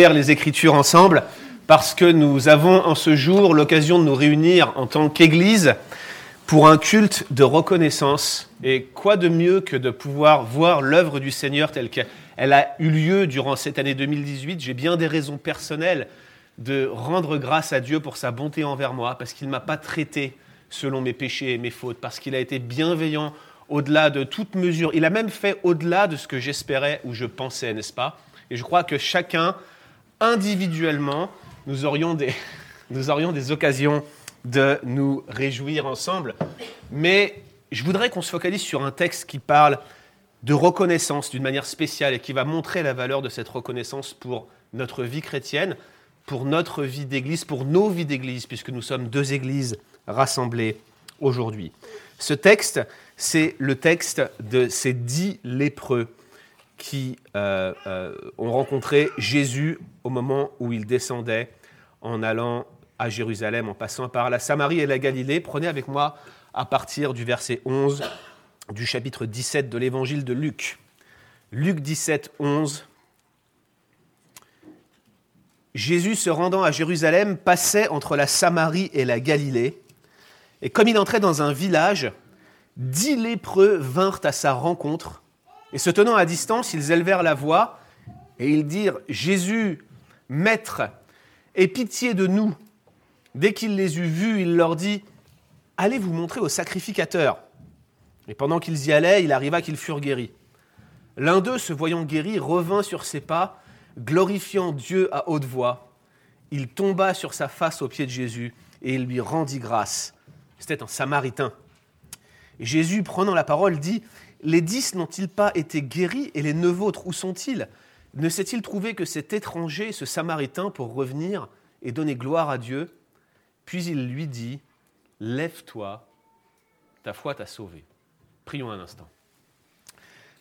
les Écritures ensemble parce que nous avons en ce jour l'occasion de nous réunir en tant qu'Église pour un culte de reconnaissance. Et quoi de mieux que de pouvoir voir l'œuvre du Seigneur telle qu'elle a eu lieu durant cette année 2018 J'ai bien des raisons personnelles de rendre grâce à Dieu pour sa bonté envers moi, parce qu'il ne m'a pas traité selon mes péchés et mes fautes, parce qu'il a été bienveillant au-delà de toute mesure. Il a même fait au-delà de ce que j'espérais ou je pensais, n'est-ce pas? Et je crois que chacun individuellement, nous aurions des, nous aurions des occasions de nous réjouir ensemble. Mais je voudrais qu'on se focalise sur un texte qui parle de reconnaissance d'une manière spéciale et qui va montrer la valeur de cette reconnaissance pour notre vie chrétienne, pour notre vie d'église, pour nos vies d'église, puisque nous sommes deux églises rassemblées aujourd'hui. Ce texte, c'est le texte de ces dix lépreux qui euh, euh, ont rencontré Jésus au moment où il descendait en allant à Jérusalem, en passant par la Samarie et la Galilée. Prenez avec moi à partir du verset 11 du chapitre 17 de l'évangile de Luc. Luc 17, 11. Jésus, se rendant à Jérusalem, passait entre la Samarie et la Galilée. Et comme il entrait dans un village, dix lépreux vinrent à sa rencontre et se tenant à distance, ils élevèrent la voix et ils dirent Jésus, Maître, aie pitié de nous. Dès qu'il les eut vus, il leur dit Allez vous montrer au sacrificateur. Et pendant qu'ils y allaient, il arriva qu'ils furent guéris. L'un d'eux, se voyant guéri, revint sur ses pas, glorifiant Dieu à haute voix. Il tomba sur sa face aux pieds de Jésus et il lui rendit grâce. C'était un samaritain. Jésus, prenant la parole, dit les dix n'ont-ils pas été guéris et les neuf autres, où sont-ils? Ne s'est-il trouvé que cet étranger, ce samaritain, pour revenir et donner gloire à Dieu? Puis il lui dit, Lève-toi, ta foi t'a sauvé. Prions un instant.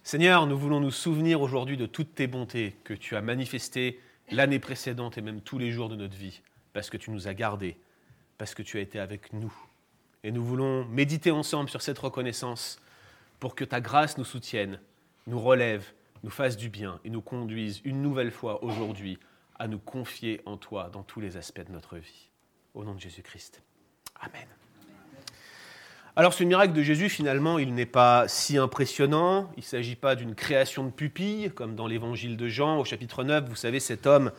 Seigneur, nous voulons nous souvenir aujourd'hui de toutes tes bontés que tu as manifestées l'année précédente et même tous les jours de notre vie, parce que tu nous as gardés, parce que tu as été avec nous. Et nous voulons méditer ensemble sur cette reconnaissance pour que ta grâce nous soutienne, nous relève, nous fasse du bien et nous conduise une nouvelle fois aujourd'hui à nous confier en toi dans tous les aspects de notre vie. Au nom de Jésus-Christ. Amen. Alors ce miracle de Jésus, finalement, il n'est pas si impressionnant. Il ne s'agit pas d'une création de pupille, comme dans l'évangile de Jean au chapitre 9, vous savez, cet homme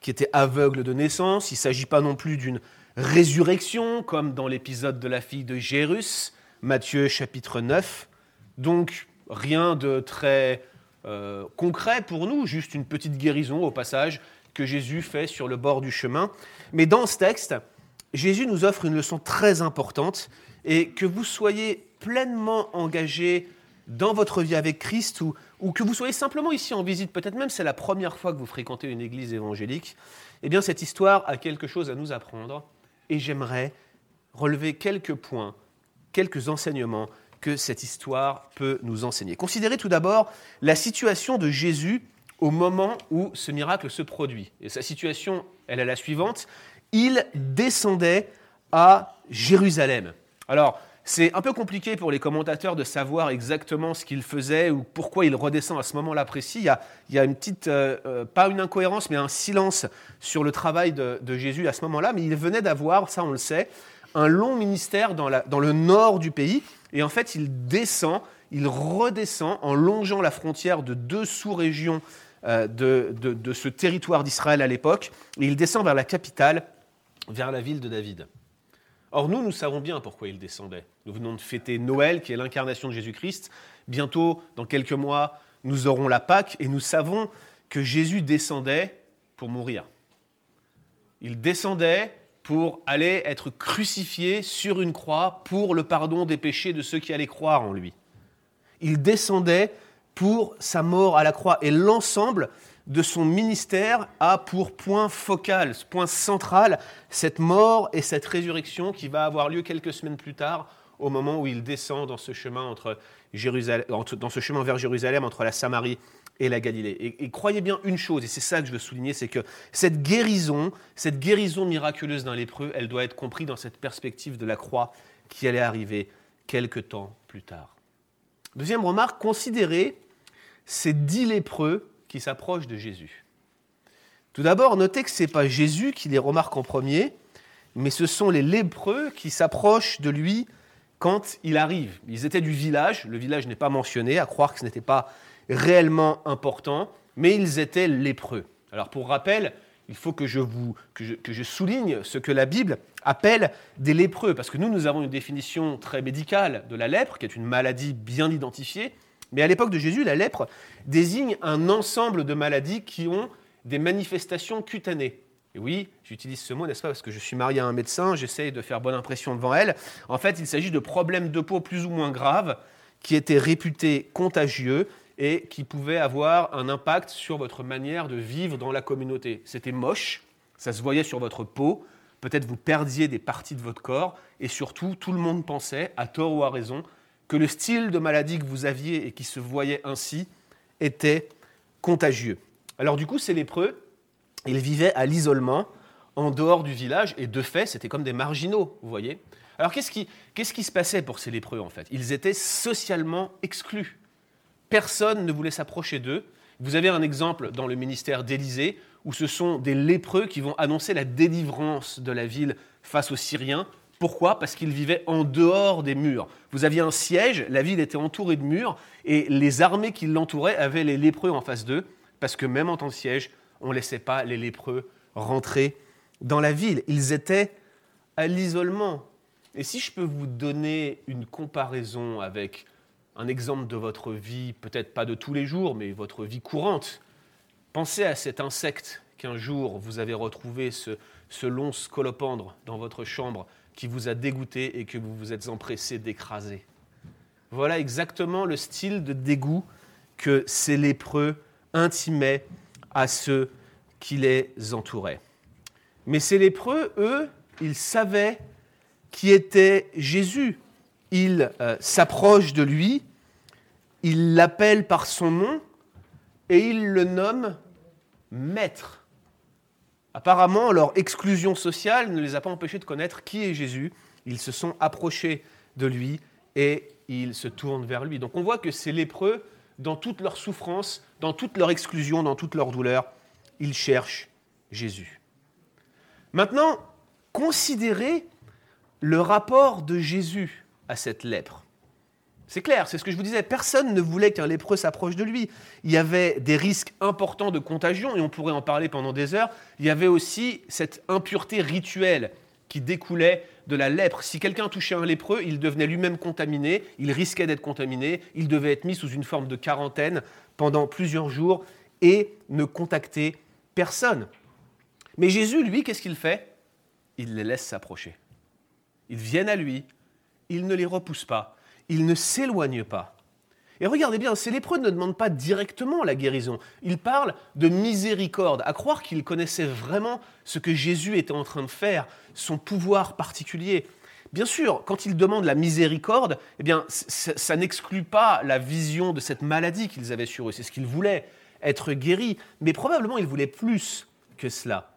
qui était aveugle de naissance. Il ne s'agit pas non plus d'une résurrection, comme dans l'épisode de la fille de Jérus, Matthieu chapitre 9. Donc rien de très euh, concret pour nous, juste une petite guérison au passage que Jésus fait sur le bord du chemin. Mais dans ce texte, Jésus nous offre une leçon très importante et que vous soyez pleinement engagé dans votre vie avec Christ ou, ou que vous soyez simplement ici en visite, peut-être même c'est la première fois que vous fréquentez une église évangélique, eh bien cette histoire a quelque chose à nous apprendre et j'aimerais relever quelques points, quelques enseignements que cette histoire peut nous enseigner. Considérez tout d'abord la situation de Jésus au moment où ce miracle se produit. Et sa situation, elle est la suivante. Il descendait à Jérusalem. Alors, c'est un peu compliqué pour les commentateurs de savoir exactement ce qu'il faisait ou pourquoi il redescend à ce moment-là précis. Il y a, une petite, euh, euh, pas une incohérence, mais un silence sur le travail de, Jésus à ce moment-là. Mais il venait d'avoir, ça on le sait, un long ministère dans le nord du pays. Et en fait, il descend, il redescend en longeant la frontière de deux sous-régions euh, de, de, ce territoire d'Israël à l'époque. Et il descend vers la capitale, vers la ville de David. Or, nous, nous savons bien pourquoi il descendait. Nous venons de fêter Noël, qui est l'incarnation de Jésus-Christ. Bientôt, dans quelques mois, nous aurons la Pâque et nous savons que Jésus descendait pour mourir. Il descendait pour aller être crucifié sur une croix pour le pardon des péchés de ceux qui allaient croire en lui. Il descendait pour sa mort à la croix et l'ensemble de son ministère a pour point focal, point central, cette mort et cette résurrection qui va avoir lieu quelques semaines plus tard au moment où il descend dans ce chemin, entre Jérusalem, dans ce chemin vers Jérusalem entre la Samarie et la Galilée. Et, croyez bien une chose, et c'est ça que je veux souligner, c'est que cette guérison, cette guérison miraculeuse d'un lépreux, elle doit être comprise dans cette perspective de la croix qui allait arriver quelque temps plus tard. Deuxième remarque, considérez ces dix lépreux qui s'approchent de Jésus. Tout d'abord, notez que ce n'est pas Jésus qui les remarque en premier, mais ce sont les lépreux qui s'approchent de lui quand il arrive. Ils étaient du village, le village n'est pas mentionné, à croire que ce n'était pas réellement important, mais ils étaient lépreux. Alors pour rappel, il faut que je, vous, que je, souligne ce que la Bible appelle des lépreux, parce que nous, nous avons une définition très médicale de la lèpre, qui est une maladie bien identifiée, mais à l'époque de Jésus, la lèpre désigne un ensemble de maladies qui ont des manifestations cutanées. Et oui, j'utilise ce mot, n'est-ce pas, parce que je suis marié à un médecin, j'essaye de faire bonne impression devant elle. En fait, il s'agit de problèmes de peau plus ou moins graves qui étaient réputés contagieux et qui pouvaient avoir un impact sur votre manière de vivre dans la communauté. C'était moche, ça se voyait sur votre peau, peut-être vous perdiez des parties de votre corps, et surtout, tout le monde pensait, à tort ou à raison, que le style de maladie que vous aviez et qui se voyait ainsi était contagieux. Alors du coup, ces lépreux, ils vivaient à l'isolement, en dehors du village, et de fait, c'était comme des marginaux, vous voyez. Alors qu'est-ce qui, qu'est-ce qui se passait pour ces lépreux, en fait? Ils étaient socialement exclus. Personne ne voulait s'approcher d'eux. Vous avez un exemple dans le ministère d'Élysée, où ce sont des lépreux qui vont annoncer la délivrance de la ville face aux Syriens. Pourquoi? Parce qu'ils vivaient en dehors des murs. Vous aviez un siège, la ville était entourée de murs, et les armées qui l'entouraient avaient les lépreux en face d'eux, parce que même en temps de siège, on ne laissait pas les lépreux rentrer dans la ville. Ils étaient à l'isolement. Et si je peux vous donner une comparaison avec un exemple de votre vie, peut-être pas de tous les jours, mais votre vie courante, pensez à cet insecte qu'un jour vous avez retrouvé, ce, long scolopendre dans votre chambre qui vous a dégoûté et que vous vous êtes empressé d'écraser. Voilà exactement le style de dégoût que ces lépreux intimaient à ceux qui les entouraient. Mais ces lépreux, eux, ils savaient qui était Jésus. Ils euh, s'approchent de lui, ils l'appellent par son nom et ils le nomment maître. Apparemment, leur exclusion sociale ne les a pas empêchés de connaître qui est Jésus. Ils se sont approchés de lui et ils se tournent vers lui. Donc on voit que ces lépreux, dans toute leur souffrance, dans toute leur exclusion, dans toute leur douleur, ils cherchent Jésus. Maintenant, considérez le rapport de Jésus à cette lèpre. C'est clair, c'est ce que je vous disais, personne ne voulait qu'un lépreux s'approche de lui. Il y avait des risques importants de contagion, et on pourrait en parler pendant des heures. Il y avait aussi cette impureté rituelle qui découlait de la lèpre. Si quelqu'un touchait un lépreux, il devenait lui-même contaminé, il risquait d'être contaminé, il devait être mis sous une forme de quarantaine pendant plusieurs jours et ne contacter personne. Mais Jésus, lui, qu'est-ce qu'il fait? Il les laisse s'approcher. Ils viennent à lui, il ne les repousse pas, il ne s'éloigne pas. Et regardez bien, ces lépreux ne demandent pas directement la guérison, ils parlent de miséricorde, à croire qu'ils connaissaient vraiment ce que Jésus était en train de faire, son pouvoir particulier. Bien sûr, quand ils demandent la miséricorde, eh bien, ça n'exclut pas la vision de cette maladie qu'ils avaient sur eux, c'est ce qu'ils voulaient, être guéris, mais probablement ils voulaient plus que cela.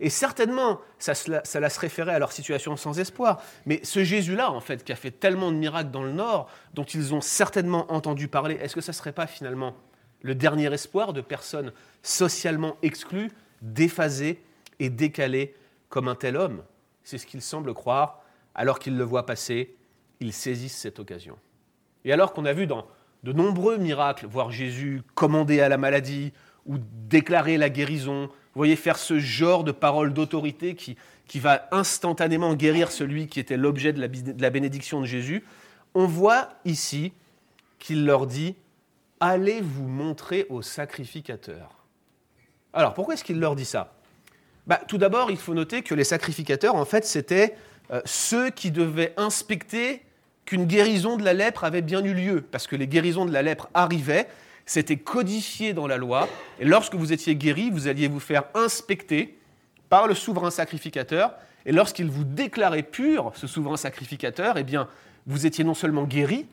Et certainement, ça, ça se référait à leur situation sans espoir. Mais ce Jésus-là, en fait, qui a fait tellement de miracles dans le Nord, dont ils ont certainement entendu parler, est-ce que ça ne serait pas finalement le dernier espoir de personnes socialement exclues, déphasées et décalées comme un tel homme? C'est ce qu'ils semblent croire. Alors qu'ils le voient passer, ils saisissent cette occasion. Et alors qu'on a vu dans de nombreux miracles voir Jésus commander à la maladie ou déclarer la guérison, voyez, faire ce genre de parole d'autorité qui, qui va instantanément guérir celui qui était l'objet de la, bénédiction de Jésus, on voit ici qu'il leur dit Allez vous montrer au sacrificateur? Alors, pourquoi est-ce qu'il leur dit ça? Bah, Tout d'abord, il faut noter que les sacrificateurs, en fait, c'était euh, ceux qui devaient inspecter qu'une guérison de la lèpre avait bien eu lieu, parce que les guérisons de la lèpre arrivaient, c'était codifié dans la loi. Et lorsque vous étiez guéri, vous alliez vous faire inspecter par le souverain sacrificateur. Et lorsqu'il vous déclarait pur, ce souverain sacrificateur, eh bien, vous étiez non seulement guéri,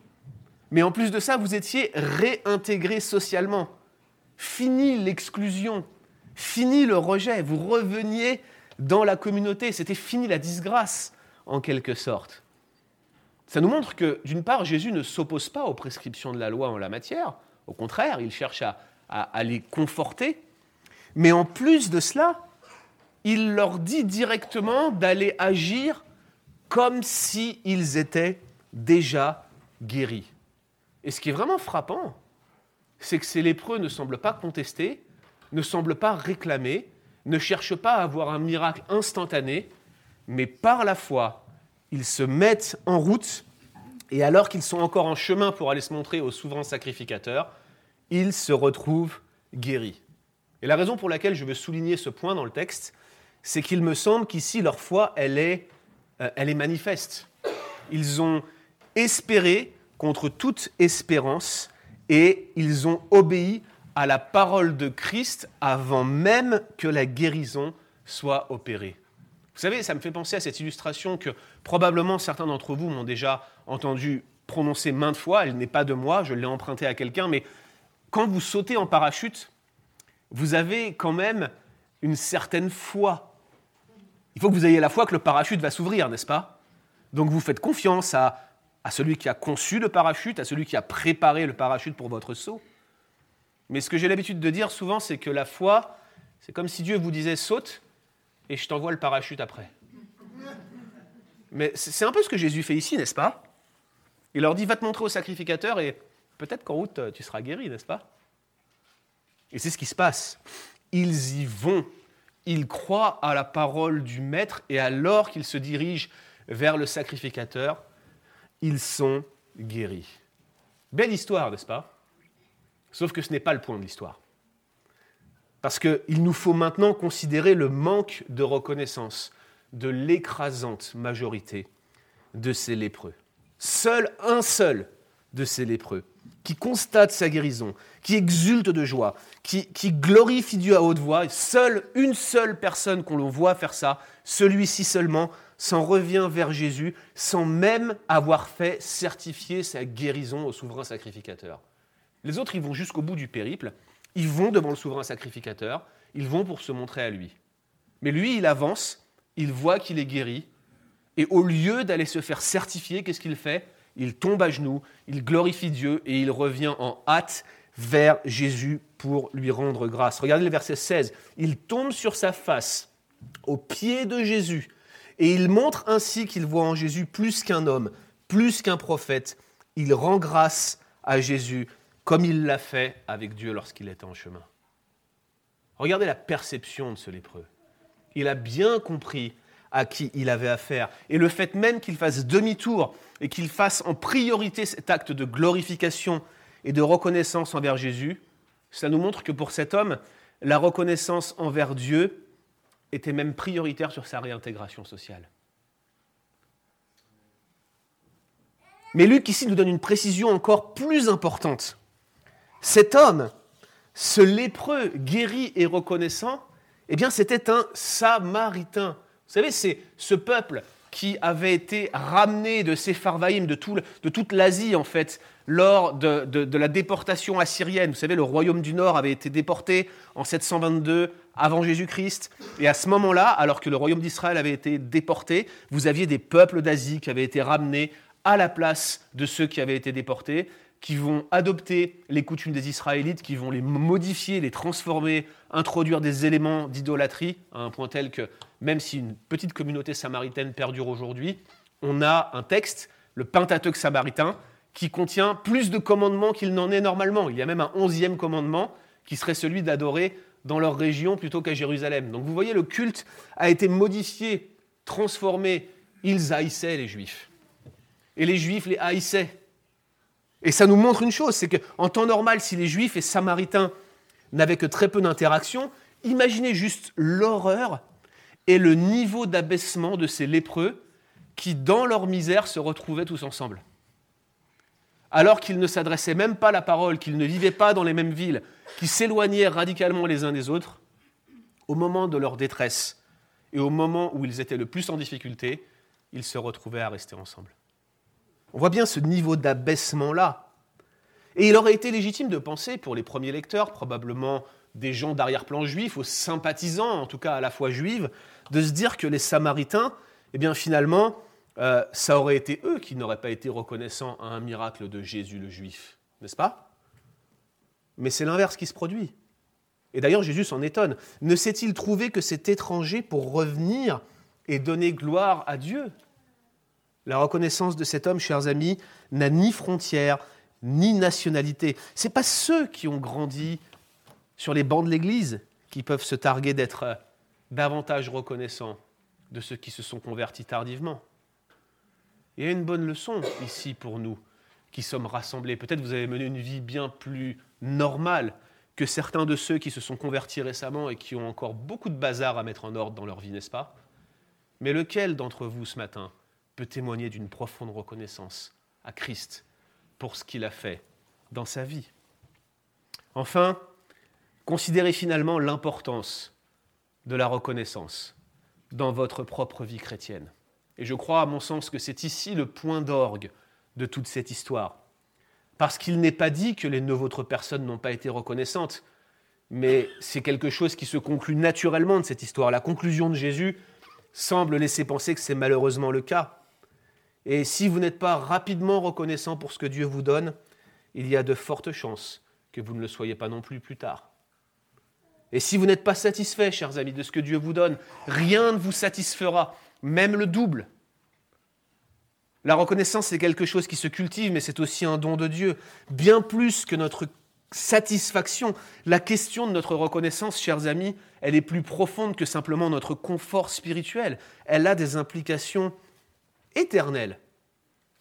mais en plus de ça, vous étiez réintégré socialement. Fini l'exclusion, fini le rejet, vous reveniez dans la communauté, c'était fini la disgrâce, en quelque sorte. Ça nous montre que, d'une part, Jésus ne s'oppose pas aux prescriptions de la loi en la matière, au contraire, il cherche à, les conforter. Mais en plus de cela, il leur dit directement d'aller agir comme s'ils étaient déjà guéris. Et ce qui est vraiment frappant, c'est que ces lépreux ne semblent pas contester, ne semblent pas réclamer, ne cherchent pas à avoir un miracle instantané, mais par la foi, ils se mettent en route, et alors qu'ils sont encore en chemin pour aller se montrer au souverain sacrificateur, ils se retrouvent guéris. Et la raison pour laquelle je veux souligner ce point dans le texte, c'est qu'il me semble qu'ici, leur foi, elle est, euh, elle est manifeste. Ils ont espéré contre toute espérance et ils ont obéi à la parole de Christ avant même que la guérison soit opérée. Vous savez, ça me fait penser à cette illustration que probablement certains d'entre vous m'ont déjà entendu prononcer maintes fois. Elle n'est pas de moi, je l'ai empruntée à quelqu'un, mais quand vous sautez en parachute, vous avez quand même une certaine foi. Il faut que vous ayez la foi que le parachute va s'ouvrir, n'est-ce pas? Donc vous faites confiance à à celui qui a conçu le parachute, à celui qui a préparé le parachute pour votre saut. Mais ce que j'ai l'habitude de dire souvent, c'est que la foi, c'est comme si Dieu vous disait saute et je t'envoie le parachute après. Mais c'est un peu ce que Jésus fait ici, n'est-ce pas? Il leur dit va te montrer au sacrificateur et peut-être qu'en route tu seras guéri, n'est-ce pas? Et c'est ce qui se passe. Ils y vont. Ils croient à la parole du Maître et alors qu'ils se dirigent vers le sacrificateur, ils sont guéris. Belle histoire, n'est-ce pas? Sauf que ce n'est pas le point de l'histoire. Parce qu'il nous faut maintenant considérer le manque de reconnaissance de l'écrasante majorité de ces lépreux. Seul un seul de ces lépreux qui constate sa guérison, qui exulte de joie, qui, glorifie Dieu à haute voix, seule une seule personne qu'on le voit faire ça, celui-ci seulement s'en revient vers Jésus sans même avoir fait certifier sa guérison au souverain sacrificateur. Les autres, ils vont jusqu'au bout du périple, ils vont devant le souverain sacrificateur, ils vont pour se montrer à lui. Mais lui, il avance, il voit qu'il est guéri, et au lieu d'aller se faire certifier, qu'est-ce qu'il fait? Il tombe à genoux, il glorifie Dieu, et il revient en hâte vers Jésus pour lui rendre grâce. Regardez le verset 16. Il tombe sur sa face au pied de Jésus et il montre ainsi qu'il voit en Jésus plus qu'un homme, plus qu'un prophète. Il rend grâce à Jésus comme il l'a fait avec Dieu lorsqu'il était en chemin. Regardez la perception de ce lépreux. Il a bien compris à qui il avait affaire. Et le fait même qu'il fasse demi-tour et qu'il fasse en priorité cet acte de glorification et de reconnaissance envers Jésus, cela nous montre que pour cet homme, la reconnaissance envers Dieu était même prioritaire sur sa réintégration sociale. Mais Luc ici nous donne une précision encore plus importante. Cet homme, ce lépreux guéri et reconnaissant, eh bien c'était un samaritain. Vous savez, c'est ce peuple qui avait été ramené de Sepharvaïm, de, de toute l'Asie en fait, lors de, de, la déportation assyrienne. Vous savez, le royaume du Nord avait été déporté en 722 avant Jésus-Christ. Et à ce moment-là, alors que le royaume d'Israël avait été déporté, vous aviez des peuples d'Asie qui avaient été ramenés à la place de ceux qui avaient été déportés, qui vont adopter les coutumes des Israélites, qui vont les modifier, les transformer, introduire des éléments d'idolâtrie, à un point tel que même si une petite communauté samaritaine perdure aujourd'hui, on a un texte, le Pentateuque samaritain, qui contient plus de commandements qu'il n'en est normalement. Il y a même un onzième commandement qui serait celui d'adorer dans leur région plutôt qu'à Jérusalem. Donc vous voyez, le culte a été modifié, transformé. Ils haïssaient les Juifs. Et les Juifs les haïssaient. Et ça nous montre une chose, c'est qu'en temps normal, si les Juifs et Samaritains n'avaient que très peu d'interactions, imaginez juste l'horreur et le niveau d'abaissement de ces lépreux qui, dans leur misère, se retrouvaient tous ensemble. Alors qu'ils ne s'adressaient même pas la parole, qu'ils ne vivaient pas dans les mêmes villes, qui s'éloignaient radicalement les uns des autres, au moment de leur détresse et au moment où ils étaient le plus en difficulté, ils se retrouvaient à rester ensemble. On voit bien ce niveau d'abaissement-là. Et il aurait été légitime de penser, pour les premiers lecteurs, probablement des gens d'arrière-plan juifs, aux sympathisants, en tout cas à la fois juives, de se dire que les Samaritains, eh bien finalement, euh, ça aurait été eux qui n'auraient pas été reconnaissants à un miracle de Jésus le Juif, n'est-ce pas? Mais c'est l'inverse qui se produit. Et d'ailleurs, Jésus s'en étonne. Ne s'est-il trouvé que cet étranger pour revenir et donner gloire à Dieu? La reconnaissance de cet homme, chers amis, n'a ni frontières, ni nationalité. Ce n'est pas ceux qui ont grandi sur les bancs de l'Église qui peuvent se targuer d'être davantage reconnaissants de ceux qui se sont convertis tardivement. Il y a une bonne leçon ici pour nous qui sommes rassemblés. Peut-être vous avez mené une vie bien plus normale que certains de ceux qui se sont convertis récemment et qui ont encore beaucoup de bazar à mettre en ordre dans leur vie, n'est-ce pas? Mais lequel d'entre vous ce matin peut témoigner d'une profonde reconnaissance à Christ pour ce qu'il a fait dans sa vie Enfin, considérez finalement l'importance de la reconnaissance dans votre propre vie chrétienne. Et je crois, à mon sens, que c'est ici le point d'orgue de toute cette histoire. Parce qu'il n'est pas dit que les neuf autres personnes n'ont pas été reconnaissantes, mais c'est quelque chose qui se conclut naturellement de cette histoire. La conclusion de Jésus semble laisser penser que c'est malheureusement le cas. Et si vous n'êtes pas rapidement reconnaissant pour ce que Dieu vous donne, il y a de fortes chances que vous ne le soyez pas non plus plus tard. Et si vous n'êtes pas satisfait, chers amis, de ce que Dieu vous donne, rien ne vous satisfera, même le double. La reconnaissance, c'est quelque chose qui se cultive, mais c'est aussi un don de Dieu. Bien plus que notre satisfaction, la question de notre reconnaissance, chers amis, elle est plus profonde que simplement notre confort spirituel. Elle a des implications éternelles.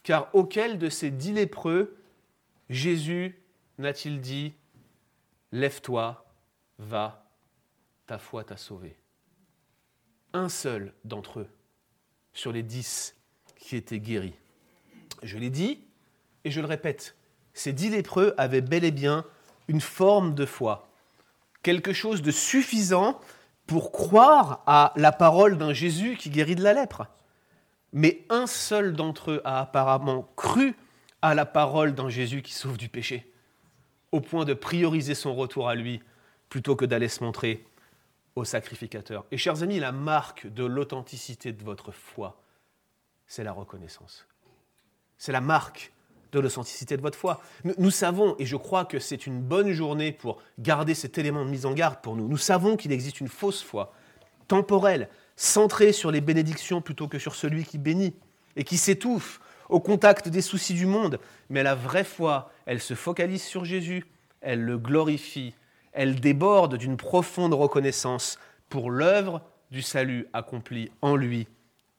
Car auquel de ces dix lépreux, Jésus n'a-t-il dit, Lève-toi, va, ta foi t'a sauvé. Un seul d'entre eux, sur les dix qui étaient guéris. Je l'ai dit et je le répète, ces dix lépreux avaient bel et bien une forme de foi, quelque chose de suffisant pour croire à la parole d'un Jésus qui guérit de la lèpre. Mais un seul d'entre eux a apparemment cru à la parole d'un Jésus qui sauve du péché, au point de prioriser son retour à lui plutôt que d'aller se montrer au sacrificateur. Et chers amis, la marque de l'authenticité de votre foi, c'est la reconnaissance. C'est la marque de l'authenticité de votre foi. Nous, savons, et je crois que c'est une bonne journée pour garder cet élément de mise en garde pour nous, nous savons qu'il existe une fausse foi, temporelle, centrée sur les bénédictions plutôt que sur celui qui bénit, et qui s'étouffe au contact des soucis du monde. Mais la vraie foi, elle se focalise sur Jésus, elle le glorifie, elle déborde d'une profonde reconnaissance pour l'œuvre du salut accompli en lui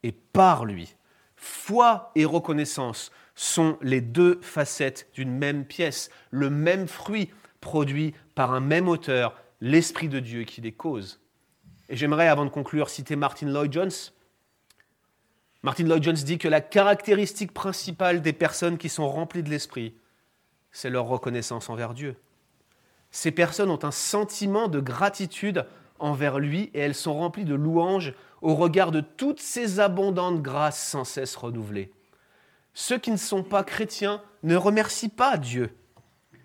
et par lui. Foi et reconnaissance sont les deux facettes d'une même pièce, le même fruit produit par un même auteur, l'Esprit de Dieu qui les cause. Et j'aimerais, avant de conclure, citer Martin Lloyd Jones. Martin Lloyd Jones dit que la caractéristique principale des personnes qui sont remplies de l'Esprit, c'est leur reconnaissance envers Dieu. Ces personnes ont un sentiment de gratitude envers lui et elles sont remplies de louanges au regard de toutes ces abondantes grâces sans cesse renouvelées. Ceux qui ne sont pas chrétiens ne remercient pas Dieu.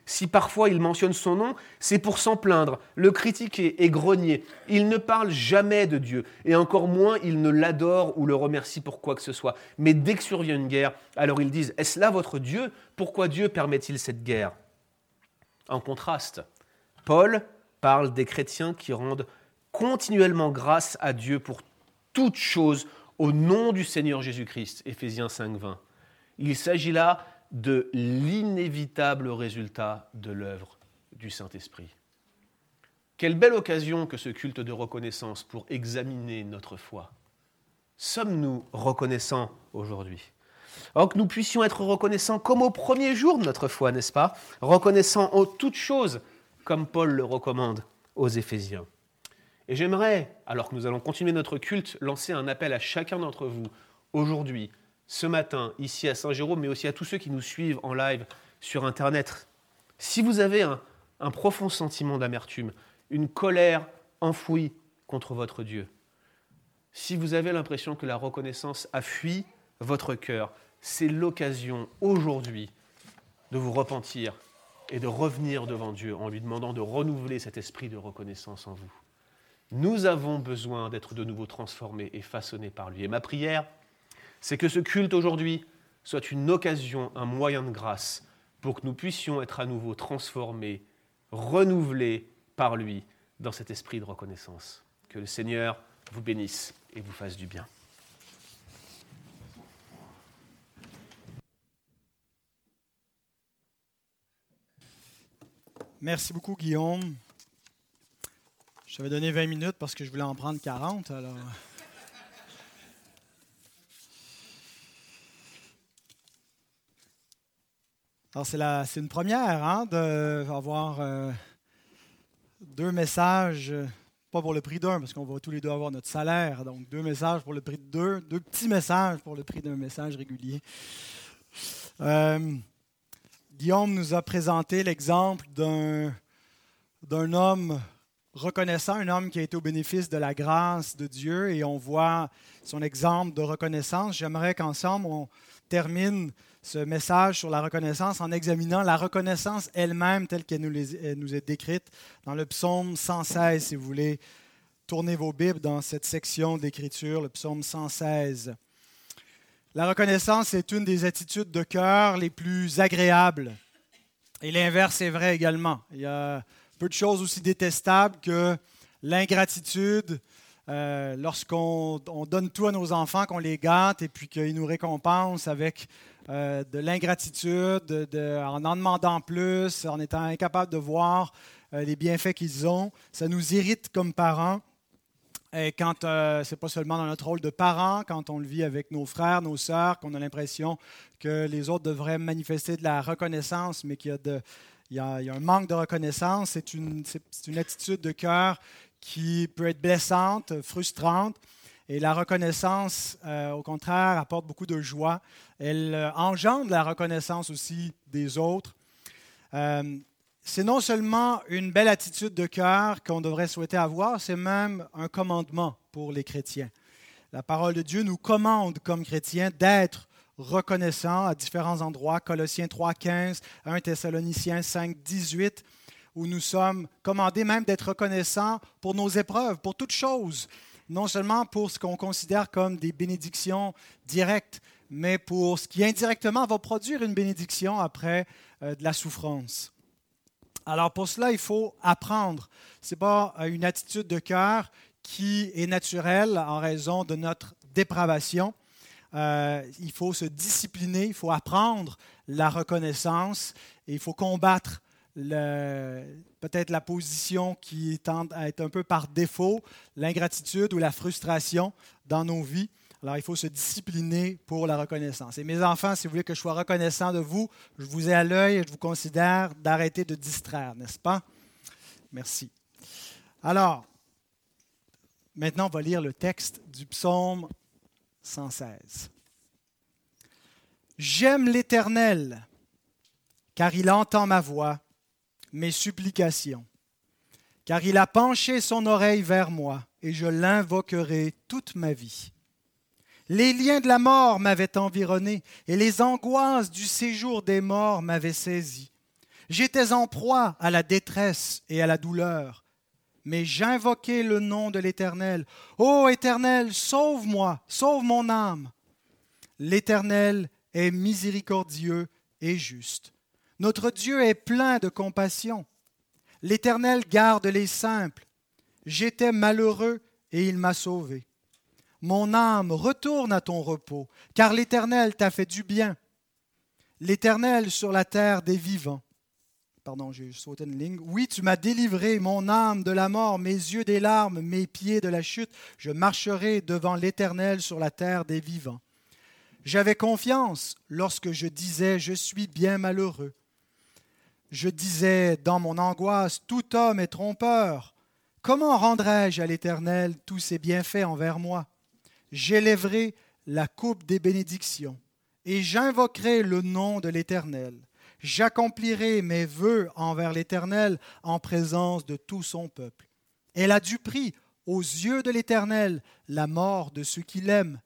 Si parfois ils mentionnent son nom, c'est pour s'en plaindre, le critiquer et grogner. Ils ne parlent jamais de Dieu, et encore moins ils ne l'adorent ou le remercient pour quoi que ce soit. Mais dès que survient une guerre, alors ils disent Est-ce là votre Dieu? Pourquoi Dieu permet-il cette guerre? En contraste, Paul parle des chrétiens qui rendent continuellement grâce à Dieu pour toutes choses au nom du Seigneur Jésus-Christ. Éphésiens 5, 20. Il s'agit là de l'inévitable résultat de l'œuvre du Saint-Esprit. Quelle belle occasion que ce culte de reconnaissance pour examiner notre foi. Sommes-nous reconnaissants aujourd'hui? Alors que nous puissions être reconnaissants comme au premier jour de notre foi, n'est-ce pas? Reconnaissants en toutes choses comme Paul le recommande aux Éphésiens. Et j'aimerais, alors que nous allons continuer notre culte, lancer un appel à chacun d'entre vous, aujourd'hui, ce matin, ici à Saint-Jérôme, mais aussi à tous ceux qui nous suivent en live sur Internet. Si vous avez un, un profond sentiment d'amertume, une colère enfouie contre votre Dieu, si vous avez l'impression que la reconnaissance a fui votre cœur, c'est l'occasion aujourd'hui de vous repentir et de revenir devant Dieu en lui demandant de renouveler cet esprit de reconnaissance en vous. Nous avons besoin d'être de nouveau transformés et façonnés par lui. Et ma prière, c'est que ce culte aujourd'hui soit une occasion, un moyen de grâce pour que nous puissions être à nouveau transformés, renouvelés par lui dans cet esprit de reconnaissance. Que le Seigneur vous bénisse et vous fasse du bien. Merci beaucoup, Guillaume. Je t'avais donné 20 minutes parce que je voulais en prendre 40. Alors... Alors, c'est, une première hein, d'avoir euh, deux messages, pas pour le prix d'un, parce qu'on va tous les deux avoir notre salaire. Donc, deux messages pour le prix de deux, deux petits messages pour le prix d'un message régulier. Euh, Guillaume nous a présenté l'exemple d'un, d'un homme reconnaissant, un homme qui a été au bénéfice de la grâce de Dieu, et on voit son exemple de reconnaissance. J'aimerais qu'ensemble, on termine ce message sur la reconnaissance en examinant la reconnaissance elle-même telle qu'elle nous, est décrite dans le psaume 116, si vous voulez tourner vos Bibles dans cette section d'écriture, le psaume 116. La reconnaissance est une des attitudes de cœur les plus agréables. Et l'inverse est vrai également. Il y a peu de choses aussi détestables que l'ingratitude, euh, lorsqu'on donne tout à nos enfants, qu'on les gâte et puis qu'ils nous récompensent avec euh, de l'ingratitude, de, en en demandant plus, en étant incapable de voir euh, les bienfaits qu'ils ont. Ça nous irrite comme parents. Et quand ce n'est pas seulement dans notre rôle de parents, quand on le vit avec nos frères, nos sœurs, qu'on a l'impression que les autres devraient manifester de la reconnaissance, mais qu'il y a, un manque de reconnaissance, c'est une, une attitude de cœur qui peut être blessante, frustrante. Et la reconnaissance, euh, au contraire, apporte beaucoup de joie. Elle euh, engendre la reconnaissance aussi des autres. Euh, c'est non seulement une belle attitude de cœur qu'on devrait souhaiter avoir, c'est même un commandement pour les chrétiens. La parole de Dieu nous commande comme chrétiens d'être reconnaissants à différents endroits. Colossiens 3.15, 1 Thessaloniciens 5.18 où nous sommes commandés même d'être reconnaissants pour nos épreuves, pour toutes choses, non seulement pour ce qu'on considère comme des bénédictions directes, mais pour ce qui indirectement va produire une bénédiction après euh, de la souffrance. Alors pour cela, il faut apprendre. Ce n'est pas euh, une attitude de cœur qui est naturelle en raison de notre dépravation. Euh, il faut se discipliner, il faut apprendre la reconnaissance et il faut combattre peut-être la position qui tend à être un peu par défaut, l'ingratitude ou la frustration dans nos vies. Alors, il faut se discipliner pour la reconnaissance. Et mes enfants, si vous voulez que je sois reconnaissant de vous, je vous ai à l'œil et je vous considère d'arrêter de distraire, n'est-ce pas? Merci. Alors, maintenant, on va lire le texte du psaume 116. J'aime l'Éternel, car il entend ma voix mes supplications, car il a penché son oreille vers moi, et je l'invoquerai toute ma vie. Les liens de la mort m'avaient environné, et les angoisses du séjour des morts m'avaient saisi. J'étais en proie à la détresse et à la douleur, mais j'invoquai le nom de l'Éternel. Ô Éternel, sauve-moi, sauve mon âme. L'Éternel est miséricordieux et juste. Notre Dieu est plein de compassion. L'Éternel garde les simples. J'étais malheureux et il m'a sauvé. Mon âme, retourne à ton repos, car l'Éternel t'a fait du bien. L'Éternel sur la terre des vivants. Pardon, j'ai sauté une ligne. Oui, tu m'as délivré, mon âme de la mort, mes yeux des larmes, mes pieds de la chute. Je marcherai devant l'Éternel sur la terre des vivants. J'avais confiance lorsque je disais, je suis bien malheureux. Je disais dans mon angoisse, tout homme est trompeur. Comment rendrai-je à l'Éternel tous ses bienfaits envers moi? J'élèverai la coupe des bénédictions et j'invoquerai le nom de l'Éternel. J'accomplirai mes vœux envers l'Éternel en présence de tout son peuple. Elle a du prix aux yeux de l'Éternel la mort de ceux qui l'aiment.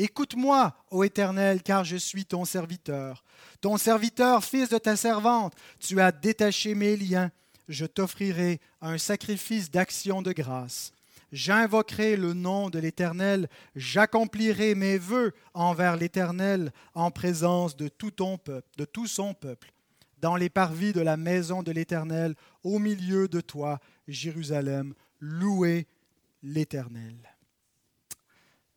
Écoute-moi, ô Éternel, car je suis ton serviteur. Ton serviteur, fils de ta servante, tu as détaché mes liens. Je t'offrirai un sacrifice d'action de grâce. J'invoquerai le nom de l'Éternel, j'accomplirai mes vœux envers l'Éternel en présence de tout ton peuple, de tout son peuple. dans les parvis de la maison de l'Éternel, au milieu de toi, Jérusalem. Louez l'Éternel.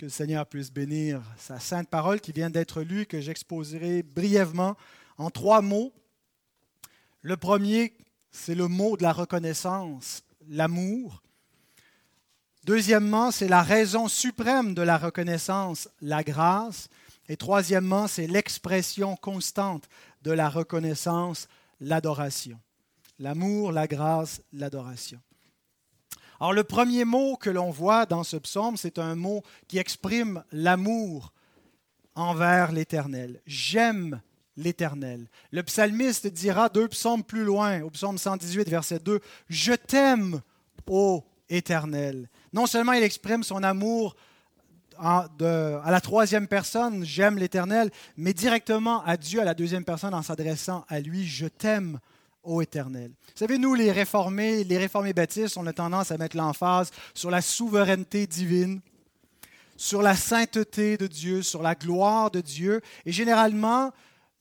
Que le Seigneur puisse bénir sa sainte parole qui vient d'être lue, que j'exposerai brièvement en trois mots. Le premier, c'est le mot de la reconnaissance, l'amour. Deuxièmement, c'est la raison suprême de la reconnaissance, la grâce. Et troisièmement, c'est l'expression constante de la reconnaissance, l'adoration. L'amour, la grâce, l'adoration. Alors le premier mot que l'on voit dans ce psaume, c'est un mot qui exprime l'amour envers l'Éternel. J'aime l'Éternel. Le psalmiste dira deux psaumes plus loin, au psaume 118, verset 2, Je t'aime, ô Éternel. Non seulement il exprime son amour à la troisième personne, j'aime l'Éternel, mais directement à Dieu, à la deuxième personne, en s'adressant à lui, je t'aime, ô Éternel. Vous savez, nous, les réformés, les réformés baptistes, on a tendance à mettre l'emphase sur la souveraineté divine, sur la sainteté de Dieu, sur la gloire de Dieu. Et généralement,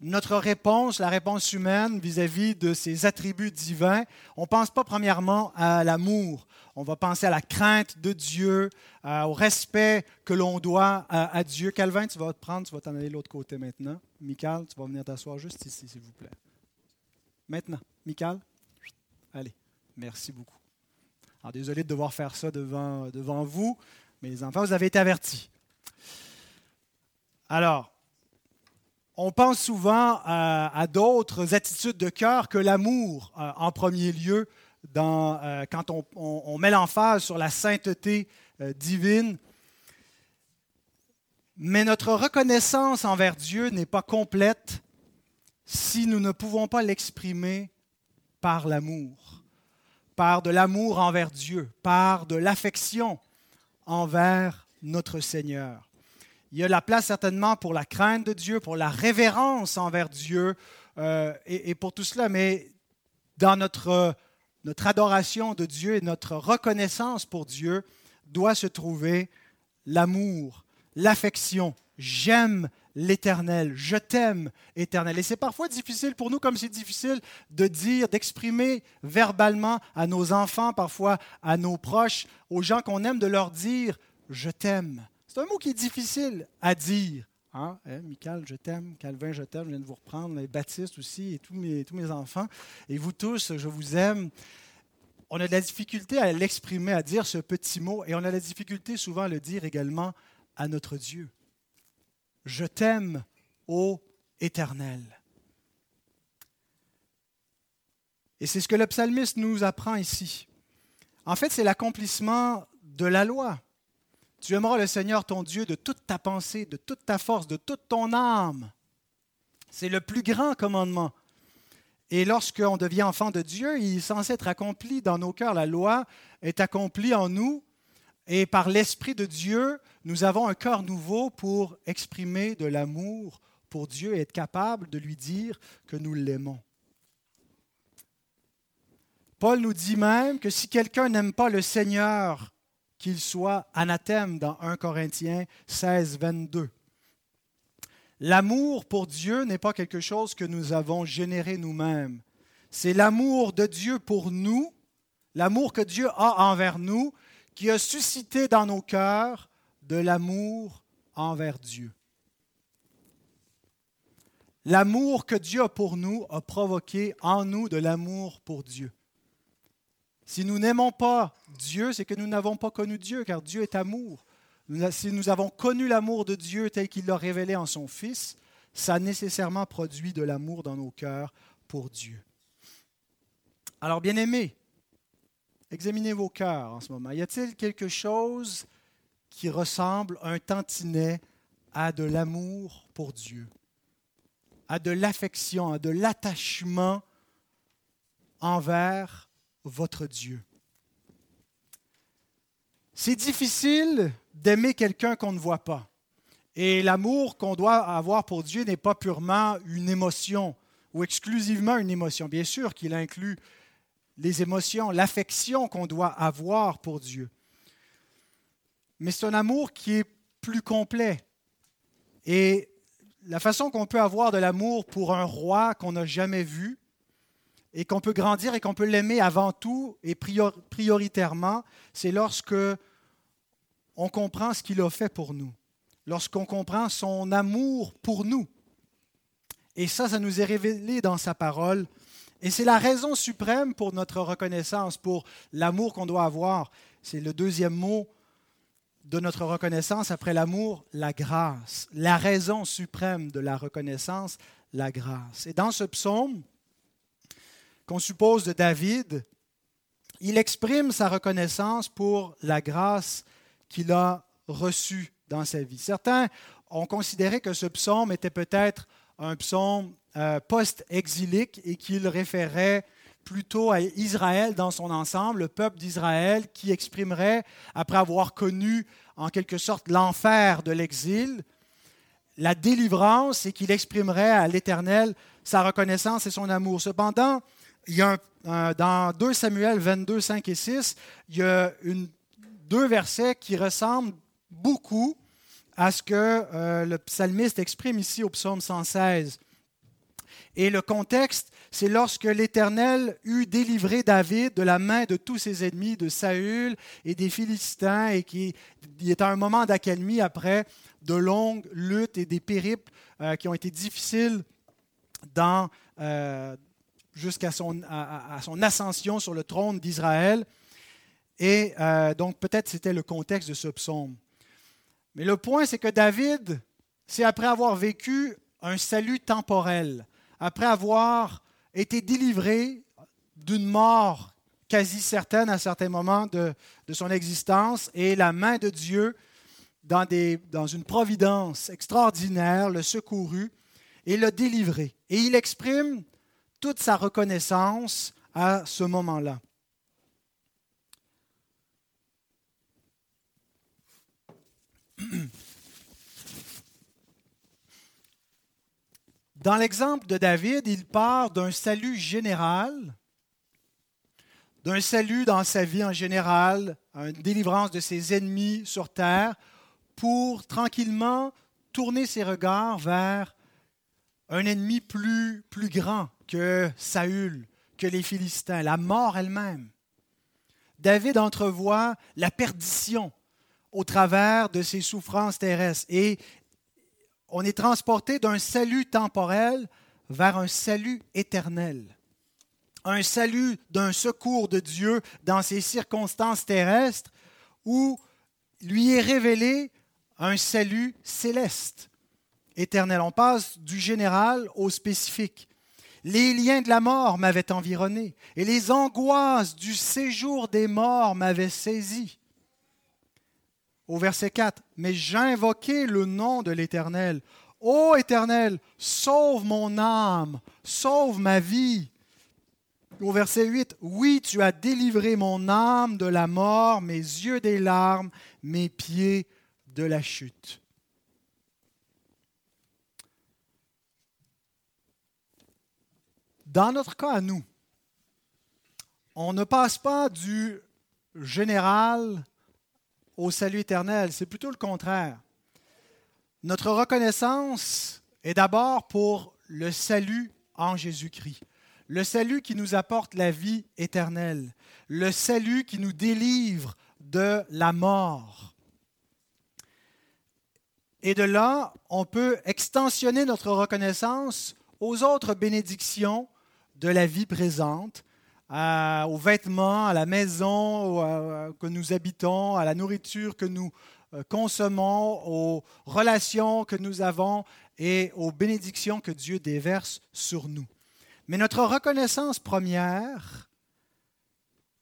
notre réponse, la réponse humaine vis-à-vis de ces attributs divins, on ne pense pas premièrement à l'amour. On va penser à la crainte de Dieu, au respect que l'on doit à, à, Dieu. Calvin, tu vas te prendre, tu vas t'en aller de l'autre côté maintenant. Michael, tu vas venir t'asseoir juste ici, s'il vous plaît. Maintenant. Michael? Allez, merci beaucoup. Alors, désolé de devoir faire ça devant, devant vous, mais les enfants, vous avez été avertis. Alors, on pense souvent à, d'autres attitudes de cœur que l'amour euh, en premier lieu euh, quand on, met l'emphase sur la sainteté euh, divine. Mais notre reconnaissance envers Dieu n'est pas complète si nous ne pouvons pas l'exprimer par l'amour, par de l'amour envers Dieu, par de l'affection envers notre Seigneur. Il y a la place certainement pour la crainte de Dieu, pour la révérence envers Dieu euh, et, pour tout cela, mais dans notre, notre adoration de Dieu et notre reconnaissance pour Dieu doit se trouver l'amour, l'affection. J'aime l'Éternel. Je t'aime, Éternel. Et c'est parfois difficile pour nous, comme c'est difficile de dire, d'exprimer verbalement à nos enfants, parfois à nos proches, aux gens qu'on aime, de leur dire, je t'aime. C'est un mot qui est difficile à dire. Hein? Eh, Michael, je t'aime. Calvin, je t'aime. Je viens de vous reprendre. Les Baptiste aussi et tous mes, tous mes enfants. Et vous tous, je vous aime. On a de la difficulté à l'exprimer, à dire ce petit mot. Et on a de la difficulté souvent à le dire également à notre Dieu. Je t'aime, ô Éternel. Et c'est ce que le psalmiste nous apprend ici. En fait, c'est l'accomplissement de la loi. Tu aimeras le Seigneur ton Dieu de toute ta pensée, de toute ta force, de toute ton âme. C'est le plus grand commandement. Et lorsqu'on devient enfant de Dieu, il est censé être accompli dans nos cœurs. La loi est accomplie en nous et par l'Esprit de Dieu, nous avons un cœur nouveau pour exprimer de l'amour pour Dieu et être capable de lui dire que nous l'aimons. Paul nous dit même que si quelqu'un n'aime pas le Seigneur, qu'il soit anathème dans 1 Corinthiens 16, 22. L'amour pour Dieu n'est pas quelque chose que nous avons généré nous-mêmes. C'est l'amour de Dieu pour nous, l'amour que Dieu a envers nous, qui a suscité dans nos cœurs de l'amour envers Dieu. L'amour que Dieu a pour nous a provoqué en nous de l'amour pour Dieu. Si nous n'aimons pas Dieu, c'est que nous n'avons pas connu Dieu, car Dieu est amour. Si nous avons connu l'amour de Dieu tel qu'il l'a révélé en son Fils, ça a nécessairement produit de l'amour dans nos cœurs pour Dieu. Alors, bien aimés, Examinez vos cœurs en ce moment. Y a-t-il quelque chose qui ressemble un tantinet à de l'amour pour Dieu, à de l'affection, à de l'attachement envers votre Dieu? C'est difficile d'aimer quelqu'un qu'on ne voit pas. Et l'amour qu'on doit avoir pour Dieu n'est pas purement une émotion ou exclusivement une émotion. Bien sûr qu'il inclut les émotions, l'affection qu'on doit avoir pour Dieu. Mais c'est un amour qui est plus complet. Et la façon qu'on peut avoir de l'amour pour un roi qu'on n'a jamais vu, et qu'on peut grandir et qu'on peut l'aimer avant tout et prioritairement, c'est lorsque on comprend ce qu'il a fait pour nous, lorsqu'on comprend son amour pour nous. Et ça, ça nous est révélé dans sa parole. Et c'est la raison suprême pour notre reconnaissance, pour l'amour qu'on doit avoir. C'est le deuxième mot de notre reconnaissance après l'amour, la grâce. La raison suprême de la reconnaissance, la grâce. Et dans ce psaume qu'on suppose de David, il exprime sa reconnaissance pour la grâce qu'il a reçue dans sa vie. Certains ont considéré que ce psaume était peut-être un psaume euh, post-exilique et qu'il référait plutôt à Israël dans son ensemble, le peuple d'Israël qui exprimerait, après avoir connu en quelque sorte l'enfer de l'exil, la délivrance et qu'il exprimerait à l'Éternel sa reconnaissance et son amour. Cependant, il y a dans 2 Samuel 22, 5 et 6, il y a deux versets qui ressemblent beaucoup à ce que euh, le psalmiste exprime ici au psaume 116. Et le contexte, c'est lorsque l'Éternel eut délivré David de la main de tous ses ennemis, de Saül et des Philistins, et qui est un moment d'accalmie après de longues luttes et des périples euh, qui ont été difficiles dans, euh, jusqu'à son, à, ascension sur le trône d'Israël. Et donc peut-être c'était le contexte de ce psaume. Mais le point, c'est que David, c'est après avoir vécu un salut temporel, après avoir été délivré d'une mort quasi certaine à certains moments de, son existence, et la main de Dieu, dans, dans une providence extraordinaire, le secourut et le délivré. Et il exprime toute sa reconnaissance à ce moment-là. Dans l'exemple de David, il part d'un salut général, d'un salut dans sa vie en général, une délivrance de ses ennemis sur terre, pour tranquillement tourner ses regards vers un ennemi plus, plus grand que Saül, que les Philistins, la mort elle-même. David entrevoit la perdition au travers de ses souffrances terrestres et on est transporté d'un salut temporel vers un salut éternel. Un salut d'un secours de Dieu dans ces circonstances terrestres où lui est révélé un salut céleste, éternel. On passe du général au spécifique. Les liens de la mort m'avaient environné et les angoisses du séjour des morts m'avaient saisi au verset 4, Mais j'invoquai le nom de l'Éternel. Ô Éternel, sauve mon âme, sauve ma vie. Au verset 8, Oui, tu as délivré mon âme de la mort, mes yeux des larmes, mes pieds de la chute. Dans notre cas à nous, on ne passe pas du général au salut éternel. C'est plutôt le contraire. Notre reconnaissance est d'abord pour le salut en Jésus-Christ. Le salut qui nous apporte la vie éternelle. Le salut qui nous délivre de la mort. Et de là, on peut extensionner notre reconnaissance aux autres bénédictions de la vie présente, aux vêtements, à la maison que nous habitons, à la nourriture que nous euh, consommons, aux relations que nous avons et aux bénédictions que Dieu déverse sur nous. Mais notre reconnaissance première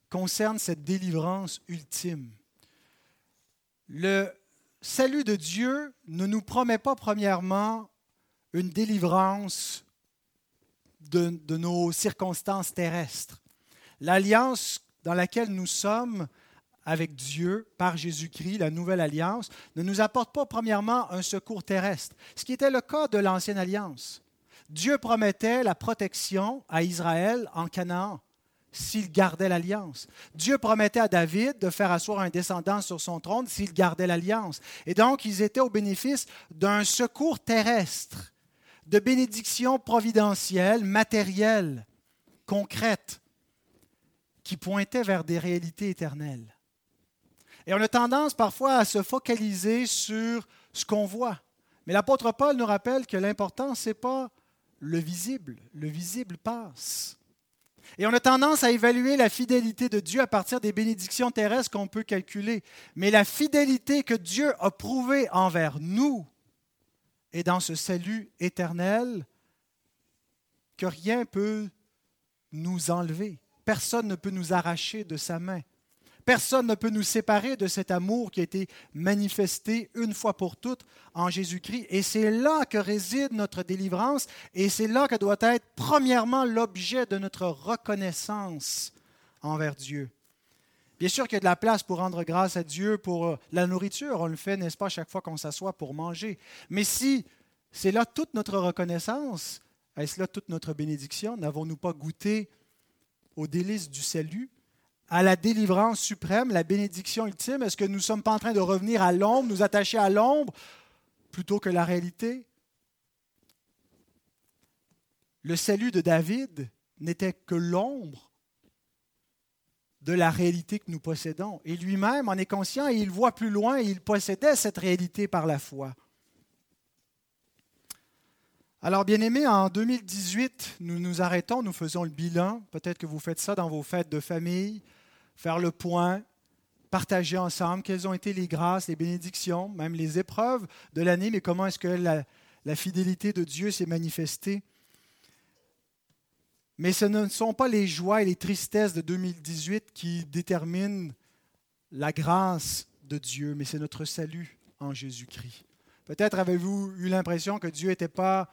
concerne cette délivrance ultime. Le salut de Dieu ne nous promet pas premièrement une délivrance de, de nos circonstances terrestres. L'alliance dans laquelle nous sommes avec Dieu par Jésus-Christ, la nouvelle alliance, ne nous apporte pas premièrement un secours terrestre, ce qui était le cas de l'ancienne alliance. Dieu promettait la protection à Israël en Canaan s'il gardait l'alliance. Dieu promettait à David de faire asseoir un descendant sur son trône s'il gardait l'alliance. Et donc, ils étaient au bénéfice d'un secours terrestre, de bénédictions providentielles, matérielles concrètes qui pointaient vers des réalités éternelles. Et on a tendance parfois à se focaliser sur ce qu'on voit. Mais l'apôtre Paul nous rappelle que l'important, ce n'est pas le visible. Le visible passe. Et on a tendance à évaluer la fidélité de Dieu à partir des bénédictions terrestres qu'on peut calculer. Mais la fidélité que Dieu a prouvée envers nous est dans ce salut éternel que rien ne peut nous enlever. Personne ne peut nous arracher de sa main. Personne ne peut nous séparer de cet amour qui a été manifesté une fois pour toutes en Jésus-Christ. Et c'est là que réside notre délivrance et c'est là que doit être premièrement l'objet de notre reconnaissance envers Dieu. Bien sûr qu'il y a de la place pour rendre grâce à Dieu pour euh, la nourriture. On le fait, n'est-ce pas, chaque fois qu'on s'assoit pour manger. Mais si c'est là toute notre reconnaissance, est-ce là toute notre bénédiction? N'avons-nous pas goûté aux délices du salut à la délivrance suprême, la bénédiction ultime? Est-ce que nous ne sommes pas en train de revenir à l'ombre, nous attacher à l'ombre plutôt que la réalité? Le salut de David n'était que l'ombre de la réalité que nous possédons. Et lui-même en est conscient et il voit plus loin et il possédait cette réalité par la foi. Alors, bien aimés, en 2018, nous nous arrêtons, nous faisons le bilan. Peut-être que vous faites ça dans vos fêtes de famille, faire le point, partager ensemble quelles ont été les grâces, les bénédictions, même les épreuves de l'année, mais comment est-ce que la, la fidélité de Dieu s'est manifestée. Mais ce ne sont pas les joies et les tristesses de 2018 qui déterminent la grâce de Dieu, mais c'est notre salut en Jésus-Christ. Peut-être avez-vous eu l'impression que Dieu n'était pas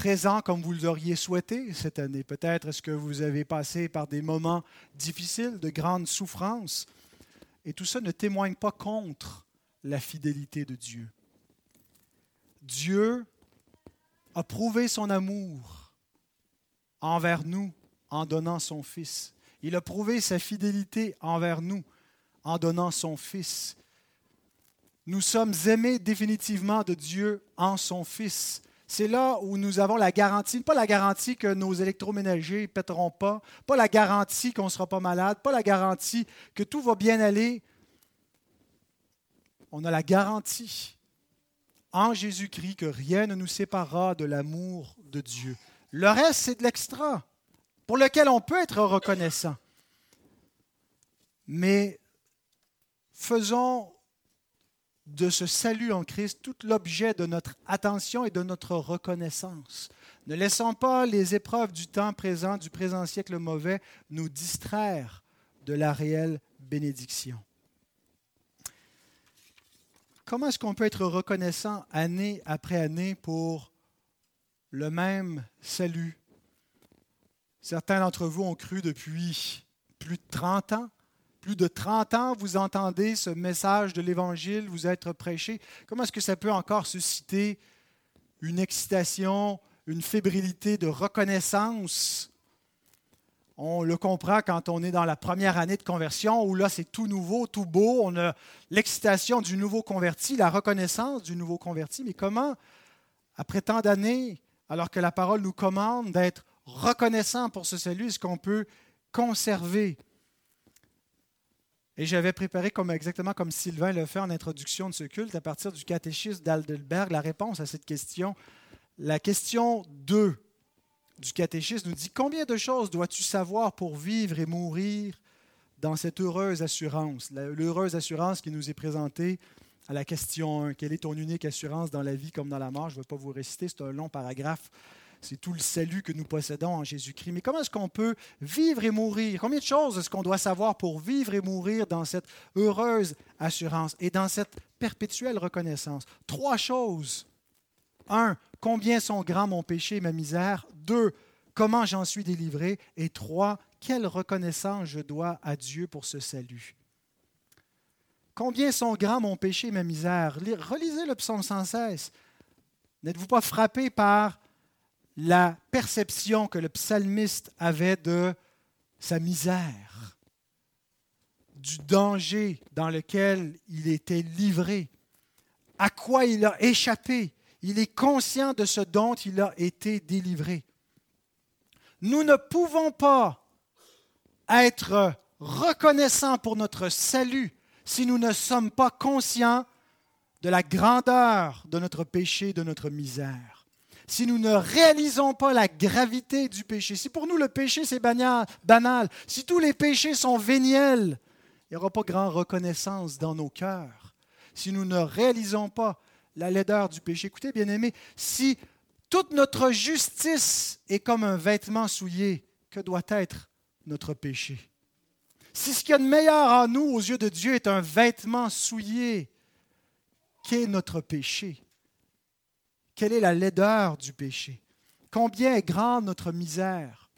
présent comme vous l'auriez souhaité cette année. Peut-être est-ce que vous avez passé par des moments difficiles, de grandes souffrances. Et tout ça ne témoigne pas contre la fidélité de Dieu. Dieu a prouvé son amour envers nous en donnant son Fils. Il a prouvé sa fidélité envers nous en donnant son Fils. Nous sommes aimés définitivement de Dieu en son Fils c'est là où nous avons la garantie, pas la garantie que nos électroménagers ne pèteront pas, pas la garantie qu'on ne sera pas malade, pas la garantie que tout va bien aller. On a la garantie en Jésus-Christ que rien ne nous séparera de l'amour de Dieu. Le reste, c'est de l'extra, pour lequel on peut être reconnaissant. Mais faisons de ce salut en Christ tout l'objet de notre attention et de notre reconnaissance. Ne laissons pas les épreuves du temps présent, du présent siècle mauvais, nous distraire de la réelle bénédiction. Comment est-ce qu'on peut être reconnaissant année après année pour le même salut? Certains d'entre vous ont cru depuis plus de 30 ans plus de 30 ans, vous entendez ce message de l'Évangile vous être prêché. Comment est-ce que ça peut encore susciter une excitation, une fébrilité de reconnaissance? On le comprend quand on est dans la première année de conversion, où là c'est tout nouveau, tout beau, on a l'excitation du nouveau converti, la reconnaissance du nouveau converti. Mais comment, après tant d'années, alors que la parole nous commande d'être reconnaissant pour ce salut, est-ce qu'on peut conserver et j'avais préparé exactement comme Sylvain le fait en introduction de ce culte, à partir du catéchisme d'Aldelberg, la réponse à cette question. La question 2 du catéchisme nous dit Combien de choses dois-tu savoir pour vivre et mourir dans cette heureuse assurance? L'heureuse assurance qui nous est présentée à la question 1. Quelle est ton unique assurance dans la vie comme dans la mort? Je ne vais pas vous réciter, c'est un long paragraphe c'est tout le salut que nous possédons en Jésus-Christ. Mais comment est-ce qu'on peut vivre et mourir? Combien de choses est-ce qu'on doit savoir pour vivre et mourir dans cette heureuse assurance et dans cette perpétuelle reconnaissance? Trois choses. Un, combien sont grands mon péché et ma misère? Deux, comment j'en suis délivré? Et trois, quelle reconnaissance je dois à Dieu pour ce salut? Combien sont grands mon péché et ma misère? Relisez le psaume sans cesse. N'êtes-vous pas frappé par la perception que le psalmiste avait de sa misère, du danger dans lequel il était livré, à quoi il a échappé. Il est conscient de ce dont il a été délivré. Nous ne pouvons pas être reconnaissants pour notre salut si nous ne sommes pas conscients de la grandeur de notre péché, de notre misère. Si nous ne réalisons pas la gravité du péché, si pour nous le péché c'est banal, si tous les péchés sont véniels, il n'y aura pas grande reconnaissance dans nos cœurs. Si nous ne réalisons pas la laideur du péché, écoutez bien aimé, si toute notre justice est comme un vêtement souillé, que doit être notre péché? Si ce qu'il y a de meilleur en nous aux yeux de Dieu est un vêtement souillé, qu'est notre péché? Quelle est la laideur du péché? Combien est grande notre misère?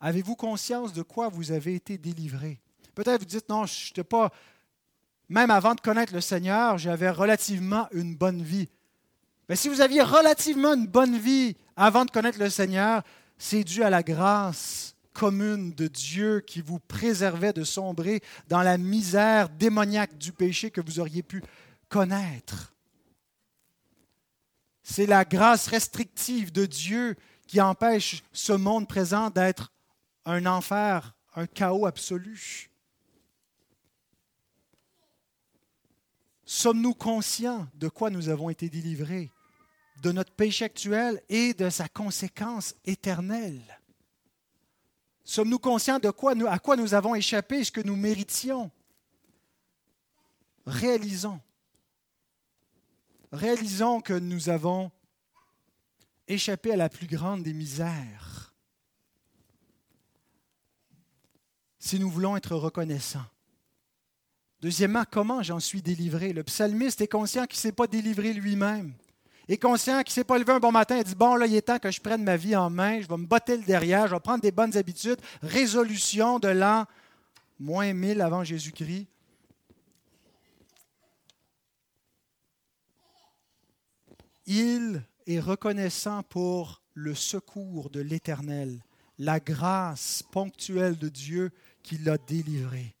Avez-vous conscience de quoi vous avez été délivré? Peut-être vous dites, non, je n'étais pas, même avant de connaître le Seigneur, j'avais relativement une bonne vie. Mais si vous aviez relativement une bonne vie avant de connaître le Seigneur, c'est dû à la grâce commune de Dieu qui vous préservait de sombrer dans la misère démoniaque du péché que vous auriez pu connaître. C'est la grâce restrictive de Dieu qui empêche ce monde présent d'être un enfer, un chaos absolu. Sommes-nous conscients de quoi nous avons été délivrés, de notre péché actuel et de sa conséquence éternelle? Sommes-nous conscients de quoi à quoi nous avons échappé, ce que nous méritions? Réalisons. Réalisons que nous avons échappé à la plus grande des misères si nous voulons être reconnaissants. Deuxièmement, comment j'en suis délivré? Le psalmiste est conscient qu'il ne s'est pas délivré lui-même. Est conscient qu'il ne s'est pas levé un bon matin et dit Bon, là, il est temps que je prenne ma vie en main, je vais me botter le derrière, je vais prendre des bonnes habitudes. Résolution de l'an moins 1000 avant Jésus-Christ. Il est reconnaissant pour le secours de l'Éternel, la grâce ponctuelle de Dieu qui l'a délivré.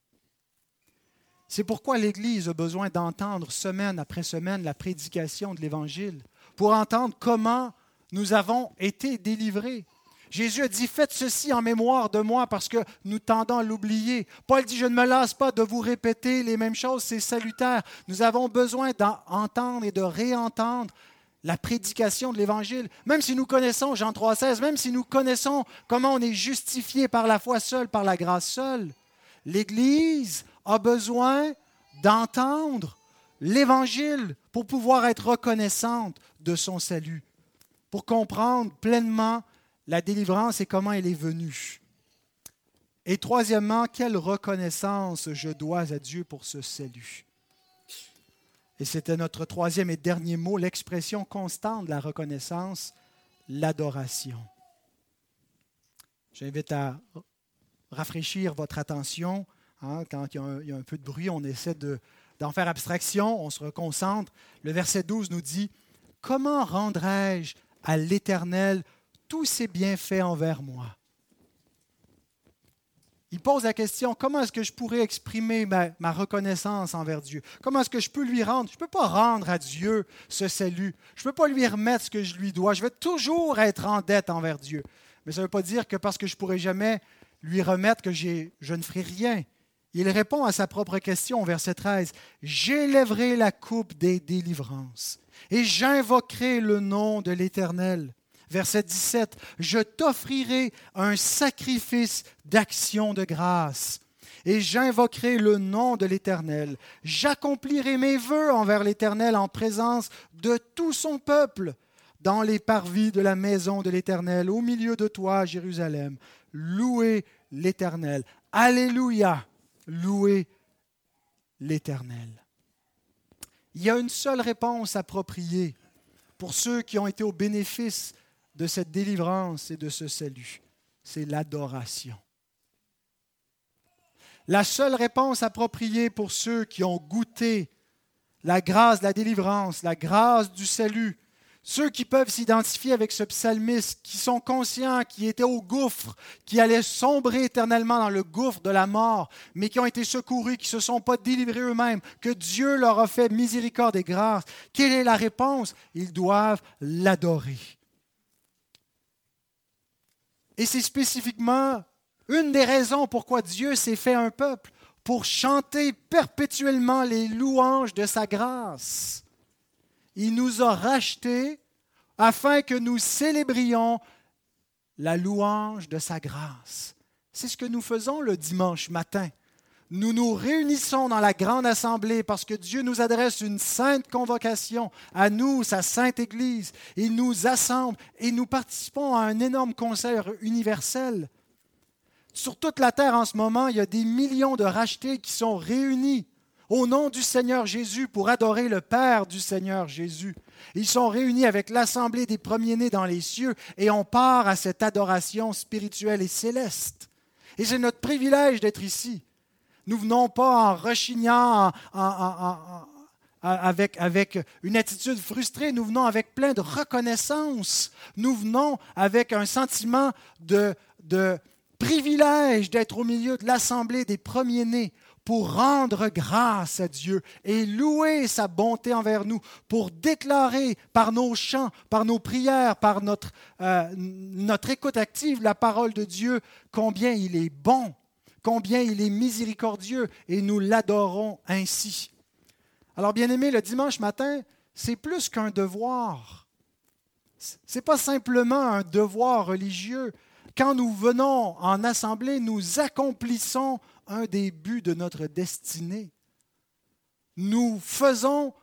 C'est pourquoi l'Église a besoin d'entendre semaine après semaine la prédication de l'Évangile, pour entendre comment nous avons été délivrés. Jésus a dit, faites ceci en mémoire de moi parce que nous tendons à l'oublier. Paul dit, je ne me lasse pas de vous répéter les mêmes choses, c'est salutaire. Nous avons besoin d'entendre et de réentendre la prédication de l'Évangile. Même si nous connaissons Jean 3,16, même si nous connaissons comment on est justifié par la foi seule, par la grâce seule, l'Église a besoin d'entendre l'Évangile pour pouvoir être reconnaissante de son salut, pour comprendre pleinement la délivrance et comment elle est venue. Et troisièmement, quelle reconnaissance je dois à Dieu pour ce salut? Et c'était notre troisième et dernier mot, l'expression constante de la reconnaissance, l'adoration. J'invite à rafraîchir votre attention. Hein, quand il y, a un, peu de bruit, on essaie d'en faire abstraction, on se reconcentre. Le verset 12 nous dit, Comment rendrai-je à l'Éternel tous ses bienfaits envers moi? Il pose la question, comment est-ce que je pourrais exprimer ma, reconnaissance envers Dieu? Comment est-ce que je peux lui rendre? Je ne peux pas rendre à Dieu ce salut. Je ne peux pas lui remettre ce que je lui dois. Je vais toujours être en dette envers Dieu. Mais ça ne veut pas dire que parce que je ne pourrai jamais lui remettre que je ne ferai rien. Il répond à sa propre question, verset 13. J'élèverai la coupe des délivrances et j'invoquerai le nom de l'Éternel. Verset 17, je t'offrirai un sacrifice d'action de grâce et j'invoquerai le nom de l'Éternel. J'accomplirai mes vœux envers l'Éternel en présence de tout son peuple dans les parvis de la maison de l'Éternel, au milieu de toi, Jérusalem. Louez l'Éternel. Alléluia. Louez l'Éternel. Il y a une seule réponse appropriée pour ceux qui ont été au bénéfice de cette délivrance et de ce salut, c'est l'adoration. La seule réponse appropriée pour ceux qui ont goûté la grâce de la délivrance, la grâce du salut, ceux qui peuvent s'identifier avec ce psalmiste, qui sont conscients, qui étaient au gouffre, qui allaient sombrer éternellement dans le gouffre de la mort, mais qui ont été secourus, qui ne se sont pas délivrés eux-mêmes, que Dieu leur a fait miséricorde et grâce. Quelle est la réponse? Ils doivent l'adorer. Et c'est spécifiquement une des raisons pourquoi Dieu s'est fait un peuple, pour chanter perpétuellement les louanges de sa grâce. Il nous a rachetés afin que nous célébrions la louange de sa grâce. C'est ce que nous faisons le dimanche matin. Nous nous réunissons dans la grande assemblée parce que Dieu nous adresse une sainte convocation à nous, sa sainte Église. Il nous assemble et nous participons à un énorme concert universel. Sur toute la terre en ce moment, il y a des millions de rachetés qui sont réunis au nom du Seigneur Jésus pour adorer le Père du Seigneur Jésus. Ils sont réunis avec l'assemblée des premiers-nés dans les cieux et on part à cette adoration spirituelle et céleste. Et c'est notre privilège d'être ici. Nous venons pas en rechignant, avec, une attitude frustrée, nous venons avec plein de reconnaissance. Nous venons avec un sentiment de, privilège d'être au milieu de l'assemblée des premiers-nés pour rendre grâce à Dieu et louer sa bonté envers nous, pour déclarer par nos chants, par nos prières, par notre, euh, notre écoute active la parole de Dieu combien il est bon, combien il est miséricordieux et nous l'adorons ainsi. Alors bien aimé, le dimanche matin, c'est plus qu'un devoir. Ce n'est pas simplement un devoir religieux, quand nous venons en assemblée, nous accomplissons un des buts de notre destinée. Nous faisons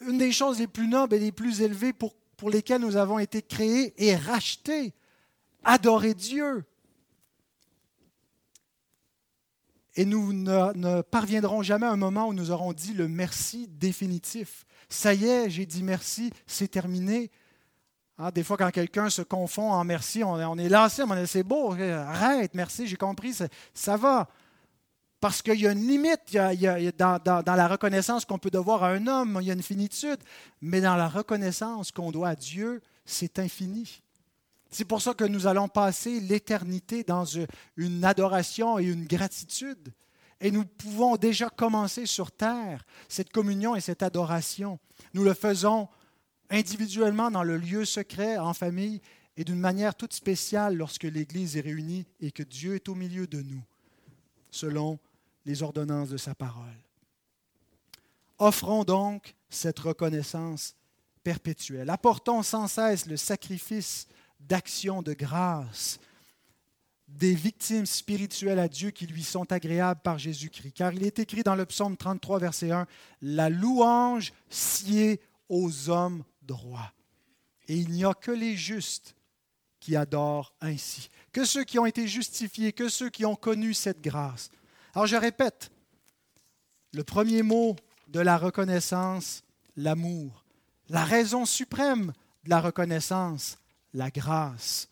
une des choses les plus nobles et les plus élevées pour, pour lesquelles nous avons été créés et rachetés. Adorer Dieu. Et nous ne, parviendrons jamais à un moment où nous aurons dit le merci définitif. Ça y est, j'ai dit merci, c'est terminé. Ah, des fois, quand quelqu'un se confond en merci, on, est lancé, on est c'est beau, arrête, merci, j'ai compris, ça, va. Parce qu'il y a une limite dans, la reconnaissance qu'on peut devoir à un homme, il y a une finitude, mais dans la reconnaissance qu'on doit à Dieu, c'est infini. C'est pour ça que nous allons passer l'éternité dans une adoration et une gratitude. Et nous pouvons déjà commencer sur terre cette communion et cette adoration. Nous le faisons individuellement dans le lieu secret, en famille, et d'une manière toute spéciale lorsque l'Église est réunie et que Dieu est au milieu de nous, selon les ordonnances de sa parole. Offrons donc cette reconnaissance perpétuelle. Apportons sans cesse le sacrifice d'action de grâce des victimes spirituelles à Dieu qui lui sont agréables par Jésus-Christ. Car il est écrit dans le psaume 33, verset 1, La louange sied aux hommes droit. Et il n'y a que les justes qui adorent ainsi, que ceux qui ont été justifiés, que ceux qui ont connu cette grâce. Alors je répète, le premier mot de la reconnaissance, l'amour. La raison suprême de la reconnaissance, la grâce.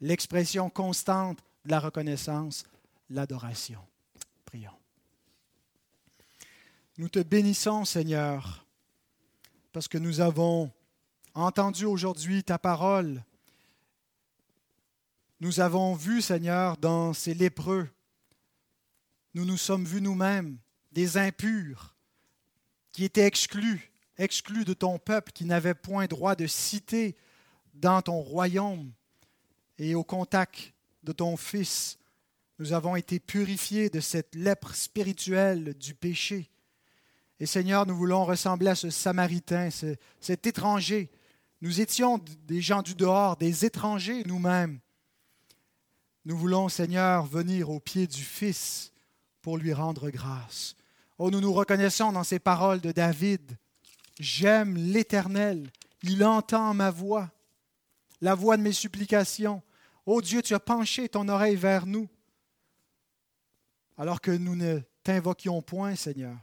L'expression constante de la reconnaissance, l'adoration. Prions. Nous te bénissons, Seigneur, parce que nous avons entendu aujourd'hui ta parole. Nous avons vu, Seigneur, dans ces lépreux, nous nous sommes vus nous-mêmes, des impurs, qui étaient exclus, exclus de ton peuple, qui n'avaient point droit de citer dans ton royaume. Et au contact de ton Fils, nous avons été purifiés de cette lèpre spirituelle du péché. Et Seigneur, nous voulons ressembler à ce Samaritain, cet étranger nous étions des gens du dehors, des étrangers nous-mêmes. Nous voulons, Seigneur, venir au pied du Fils pour lui rendre grâce. Oh, nous nous reconnaissons dans ces paroles de David. J'aime l'Éternel, il entend ma voix, la voix de mes supplications. Oh Dieu, tu as penché ton oreille vers nous, alors que nous ne t'invoquions point, Seigneur.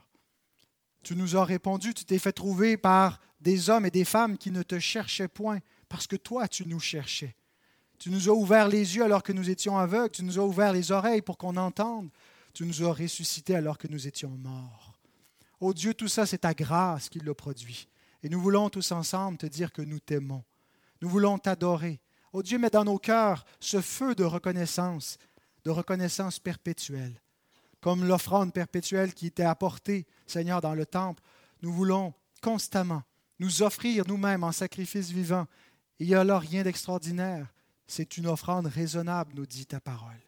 Tu nous as répondu, tu t'es fait trouver par des hommes et des femmes qui ne te cherchaient point, parce que toi, tu nous cherchais. Tu nous as ouvert les yeux alors que nous étions aveugles, tu nous as ouvert les oreilles pour qu'on entende, tu nous as ressuscités alors que nous étions morts. Ô Dieu, tout ça, c'est ta grâce qui l'a produit. Et nous voulons tous ensemble te dire que nous t'aimons. Nous voulons t'adorer. Ô Dieu, mets dans nos cœurs ce feu de reconnaissance, de reconnaissance perpétuelle. Comme l'offrande perpétuelle qui était apportée, Seigneur, dans le temple, nous voulons constamment nous offrir nous-mêmes en sacrifice vivant. Il n'y a là rien d'extraordinaire. C'est une offrande raisonnable, nous dit ta parole.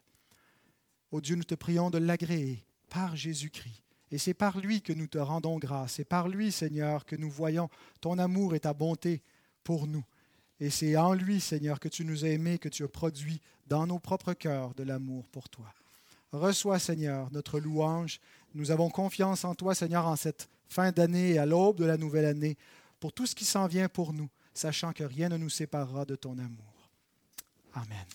Ô Dieu, nous te prions de l'agréer par Jésus-Christ. Et c'est par lui que nous te rendons grâce. C'est par lui, Seigneur, que nous voyons ton amour et ta bonté pour nous. Et c'est en lui, Seigneur, que tu nous as aimés, que tu as produit dans nos propres cœurs de l'amour pour toi. Reçois, Seigneur, notre louange. Nous avons confiance en toi, Seigneur, en cette fin d'année et à l'aube de la nouvelle année, pour tout ce qui s'en vient pour nous, sachant que rien ne nous séparera de ton amour. Amen.